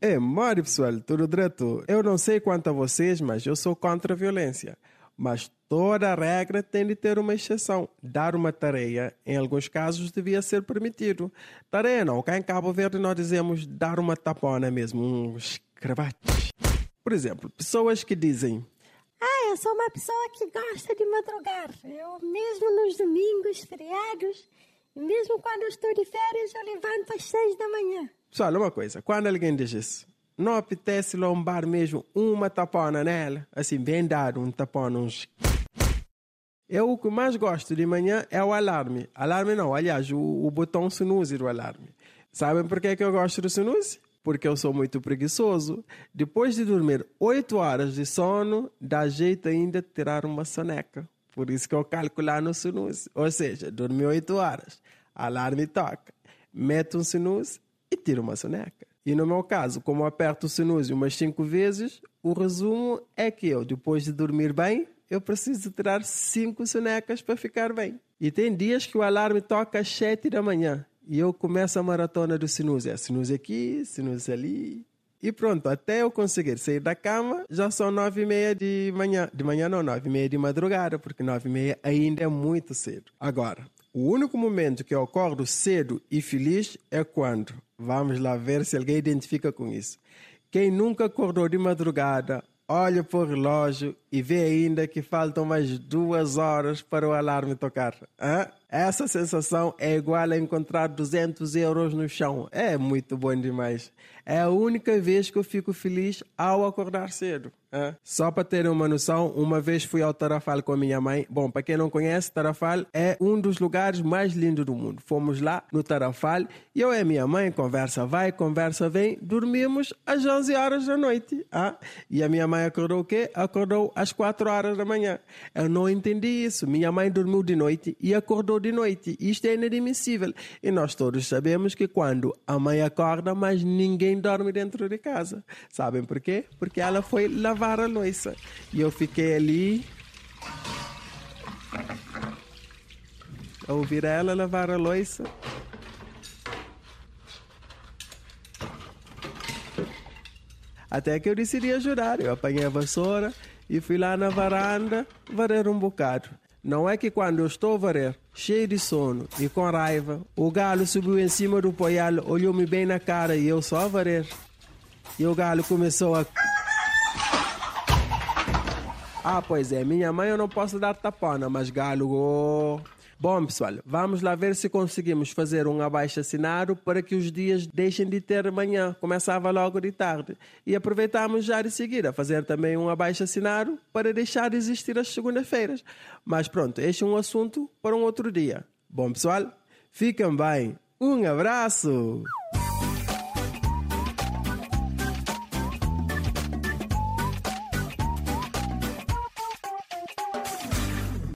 É, mori pessoal, tudo direto. Eu não sei quanto a vocês, mas eu sou contra a violência. Mas toda regra tem de ter uma exceção. Dar uma tarefa, em alguns casos, devia ser permitido. Tarefa não, cá em Cabo Verde nós dizemos dar uma tapona mesmo, um escravate. Por exemplo, pessoas que dizem Ah, eu sou uma pessoa que gosta de madrugar. Eu mesmo nos domingos, feriados, mesmo quando eu estou de férias, eu levanto às seis da manhã. Pessoal, uma coisa, quando alguém diz isso, não apetece lombar mesmo uma tapona nela? Assim, bem dado, um tapona, uns... Eu o que mais gosto de manhã é o alarme. Alarme não, aliás, o, o botão snooze do alarme. Sabem por que, que eu gosto do snooze? Porque eu sou muito preguiçoso. Depois de dormir 8 horas de sono, dá jeito ainda de tirar uma soneca. Por isso que eu calcular no snooze. Ou seja, dormi 8 horas, alarme toca, meto um snooze e tiro uma soneca. E no meu caso, como aperto o snooze umas 5 vezes, o resumo é que eu, depois de dormir bem, eu preciso tirar 5 sonecas para ficar bem. E tem dias que o alarme toca às 7 da manhã e eu começo a maratona do snooze. É snooze aqui, snooze ali. E pronto, até eu conseguir sair da cama, já são nove e meia de manhã. De manhã não, nove e meia de madrugada, porque nove e meia ainda é muito cedo. Agora, o único momento que eu acordo cedo e feliz é quando, vamos lá ver se alguém identifica com isso. Quem nunca acordou de madrugada, olha para o relógio e vê ainda que faltam mais duas horas para o alarme tocar. Hã? Essa sensação é igual a encontrar 200 euros no chão. É muito bom demais. É a única vez que eu fico feliz ao acordar cedo. Hã? Só para terem uma noção, uma vez fui ao Tarafal com a minha mãe. Bom, para quem não conhece, Tarafal é um dos lugares mais lindos do mundo. Fomos lá no Tarafal e eu e minha mãe, conversa vai, conversa vem, dormimos às 11 horas da noite. Hã? E a minha mãe acordou o quê? Acordou às 4 horas da manhã. Eu não entendi isso. Minha mãe dormiu de noite e acordou de noite. Isto é inadmissível. E nós todos sabemos que quando a mãe acorda, mas ninguém dorme dentro de casa. Sabem por quê? Porque ela foi lavar a louça. E eu fiquei ali a ouvir ela lavar a louça. Até que eu decidi ajudar. Eu apanhei a vassoura e fui lá na varanda varer um bocado. Não é que quando eu estou a varer, cheio de sono e com raiva, o galo subiu em cima do poial, olhou-me bem na cara e eu só a varer. E o galo começou a. Ah, pois é, minha mãe eu não posso dar tapona, mas galo. Oh. Bom, pessoal, vamos lá ver se conseguimos fazer um abaixo-assinado para que os dias deixem de ter manhã. Começava logo de tarde. E aproveitamos já de seguir a fazer também um abaixo-assinado para deixar de existir as segundas-feiras. Mas pronto, este é um assunto para um outro dia. Bom, pessoal, fiquem bem. Um abraço!